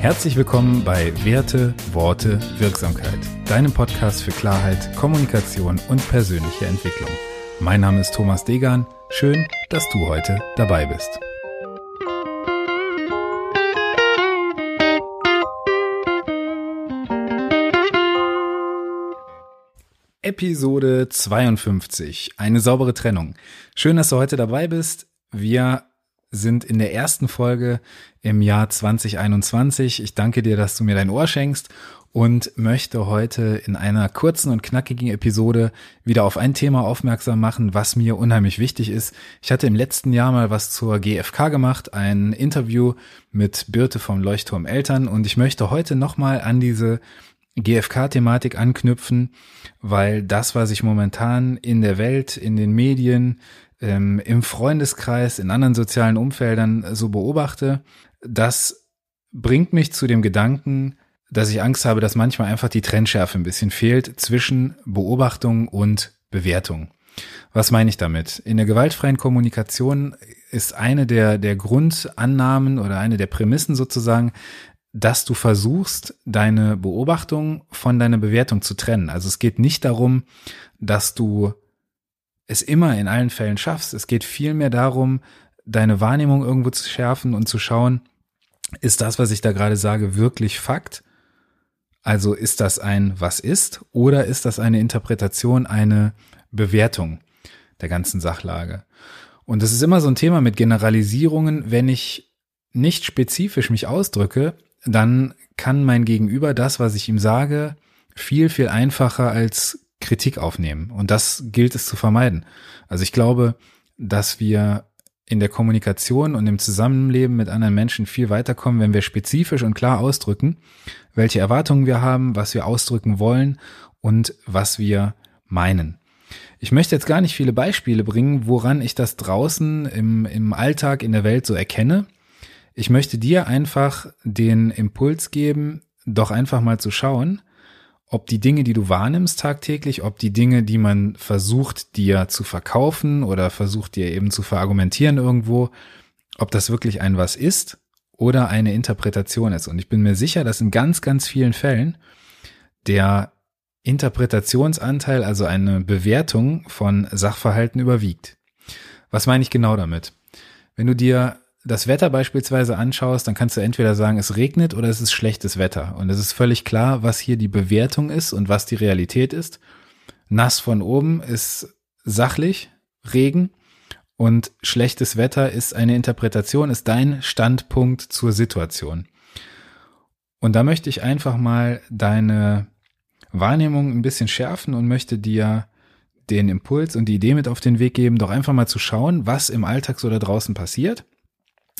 Herzlich willkommen bei Werte, Worte, Wirksamkeit, deinem Podcast für Klarheit, Kommunikation und persönliche Entwicklung. Mein Name ist Thomas Degan. Schön, dass du heute dabei bist. Episode 52. Eine saubere Trennung. Schön, dass du heute dabei bist. Wir sind in der ersten Folge im Jahr 2021. Ich danke dir, dass du mir dein Ohr schenkst und möchte heute in einer kurzen und knackigen Episode wieder auf ein Thema aufmerksam machen, was mir unheimlich wichtig ist. Ich hatte im letzten Jahr mal was zur GfK gemacht, ein Interview mit Birte vom Leuchtturm Eltern und ich möchte heute nochmal an diese GfK-Thematik anknüpfen, weil das, was ich momentan in der Welt, in den Medien, ähm, im Freundeskreis, in anderen sozialen Umfeldern so beobachte, das bringt mich zu dem Gedanken, dass ich Angst habe, dass manchmal einfach die Trennschärfe ein bisschen fehlt zwischen Beobachtung und Bewertung. Was meine ich damit? In der gewaltfreien Kommunikation ist eine der, der Grundannahmen oder eine der Prämissen sozusagen, dass du versuchst, deine Beobachtung von deiner Bewertung zu trennen. Also es geht nicht darum, dass du es immer in allen Fällen schaffst. Es geht vielmehr darum, deine Wahrnehmung irgendwo zu schärfen und zu schauen, ist das, was ich da gerade sage, wirklich Fakt? Also ist das ein was ist oder ist das eine Interpretation, eine Bewertung der ganzen Sachlage? Und das ist immer so ein Thema mit Generalisierungen. Wenn ich nicht spezifisch mich ausdrücke, dann kann mein Gegenüber das, was ich ihm sage, viel, viel einfacher als Kritik aufnehmen. Und das gilt es zu vermeiden. Also ich glaube, dass wir in der Kommunikation und im Zusammenleben mit anderen Menschen viel weiterkommen, wenn wir spezifisch und klar ausdrücken, welche Erwartungen wir haben, was wir ausdrücken wollen und was wir meinen. Ich möchte jetzt gar nicht viele Beispiele bringen, woran ich das draußen im, im Alltag in der Welt so erkenne. Ich möchte dir einfach den Impuls geben, doch einfach mal zu schauen, ob die Dinge, die du wahrnimmst tagtäglich, ob die Dinge, die man versucht dir zu verkaufen oder versucht dir eben zu verargumentieren irgendwo, ob das wirklich ein was ist oder eine Interpretation ist. Und ich bin mir sicher, dass in ganz, ganz vielen Fällen der Interpretationsanteil, also eine Bewertung von Sachverhalten überwiegt. Was meine ich genau damit? Wenn du dir das Wetter beispielsweise anschaust, dann kannst du entweder sagen, es regnet oder es ist schlechtes Wetter. Und es ist völlig klar, was hier die Bewertung ist und was die Realität ist. Nass von oben ist sachlich, Regen und schlechtes Wetter ist eine Interpretation, ist dein Standpunkt zur Situation. Und da möchte ich einfach mal deine Wahrnehmung ein bisschen schärfen und möchte dir den Impuls und die Idee mit auf den Weg geben, doch einfach mal zu schauen, was im Alltag so da draußen passiert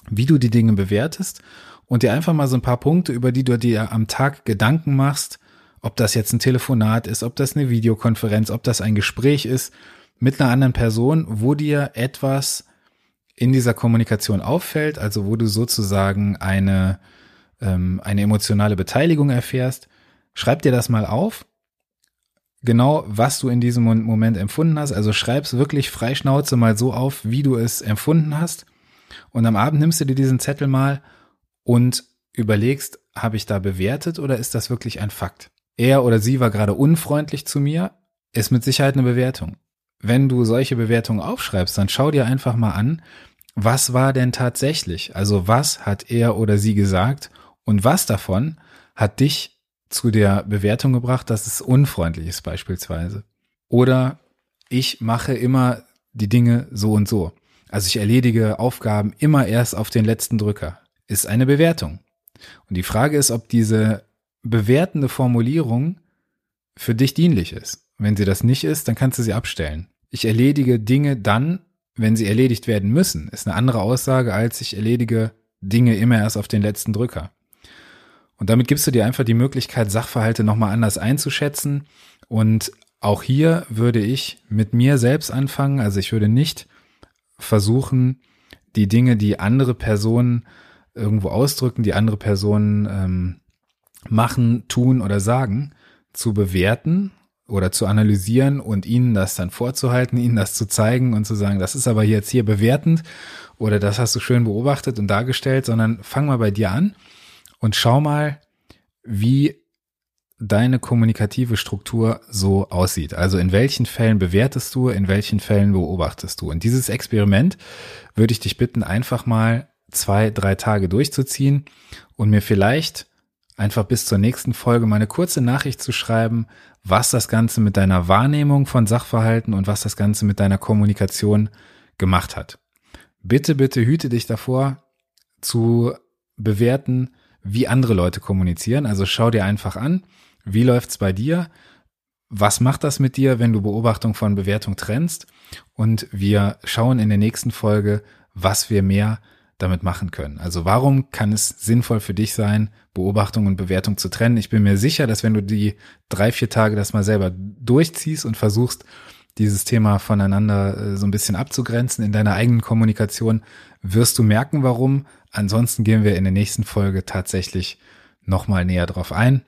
wie du die Dinge bewertest und dir einfach mal so ein paar Punkte, über die du dir am Tag Gedanken machst, ob das jetzt ein Telefonat ist, ob das eine Videokonferenz, ob das ein Gespräch ist mit einer anderen Person, wo dir etwas in dieser Kommunikation auffällt, also wo du sozusagen eine, ähm, eine emotionale Beteiligung erfährst, schreib dir das mal auf, genau was du in diesem Moment empfunden hast, also schreib's wirklich freischnauze mal so auf, wie du es empfunden hast und am Abend nimmst du dir diesen Zettel mal und überlegst, habe ich da bewertet oder ist das wirklich ein Fakt? Er oder sie war gerade unfreundlich zu mir, ist mit Sicherheit eine Bewertung. Wenn du solche Bewertungen aufschreibst, dann schau dir einfach mal an, was war denn tatsächlich? Also was hat er oder sie gesagt und was davon hat dich zu der Bewertung gebracht, dass es unfreundlich ist beispielsweise? Oder ich mache immer die Dinge so und so. Also ich erledige Aufgaben immer erst auf den letzten Drücker. Ist eine Bewertung. Und die Frage ist, ob diese bewertende Formulierung für dich dienlich ist. Wenn sie das nicht ist, dann kannst du sie abstellen. Ich erledige Dinge dann, wenn sie erledigt werden müssen. Ist eine andere Aussage, als ich erledige Dinge immer erst auf den letzten Drücker. Und damit gibst du dir einfach die Möglichkeit, Sachverhalte nochmal anders einzuschätzen. Und auch hier würde ich mit mir selbst anfangen. Also ich würde nicht versuchen, die Dinge, die andere Personen irgendwo ausdrücken, die andere Personen ähm, machen, tun oder sagen, zu bewerten oder zu analysieren und ihnen das dann vorzuhalten, ihnen das zu zeigen und zu sagen, das ist aber jetzt hier bewertend oder das hast du schön beobachtet und dargestellt, sondern fang mal bei dir an und schau mal, wie deine kommunikative Struktur so aussieht. Also in welchen Fällen bewertest du, in welchen Fällen beobachtest du. Und dieses Experiment würde ich dich bitten, einfach mal zwei, drei Tage durchzuziehen und mir vielleicht einfach bis zur nächsten Folge mal eine kurze Nachricht zu schreiben, was das Ganze mit deiner Wahrnehmung von Sachverhalten und was das Ganze mit deiner Kommunikation gemacht hat. Bitte, bitte hüte dich davor zu bewerten, wie andere Leute kommunizieren. Also schau dir einfach an, wie läuft's bei dir? Was macht das mit dir, wenn du Beobachtung von Bewertung trennst? Und wir schauen in der nächsten Folge, was wir mehr damit machen können. Also warum kann es sinnvoll für dich sein, Beobachtung und Bewertung zu trennen? Ich bin mir sicher, dass wenn du die drei, vier Tage das mal selber durchziehst und versuchst, dieses Thema voneinander äh, so ein bisschen abzugrenzen in deiner eigenen Kommunikation, wirst du merken, warum. Ansonsten gehen wir in der nächsten Folge tatsächlich nochmal näher drauf ein.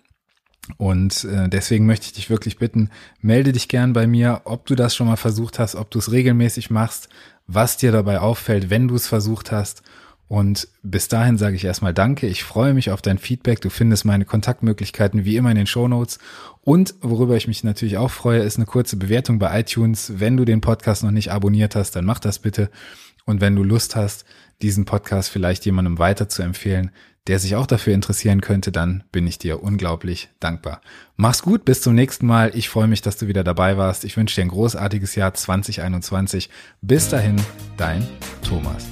Und äh, deswegen möchte ich dich wirklich bitten, melde dich gern bei mir, ob du das schon mal versucht hast, ob du es regelmäßig machst, was dir dabei auffällt, wenn du es versucht hast. Und bis dahin sage ich erstmal Danke. Ich freue mich auf dein Feedback. Du findest meine Kontaktmöglichkeiten wie immer in den Show Notes. Und worüber ich mich natürlich auch freue, ist eine kurze Bewertung bei iTunes. Wenn du den Podcast noch nicht abonniert hast, dann mach das bitte. Und wenn du Lust hast, diesen Podcast vielleicht jemandem weiter zu empfehlen, der sich auch dafür interessieren könnte, dann bin ich dir unglaublich dankbar. Mach's gut, bis zum nächsten Mal. Ich freue mich, dass du wieder dabei warst. Ich wünsche dir ein großartiges Jahr 2021. Bis dahin, dein Thomas.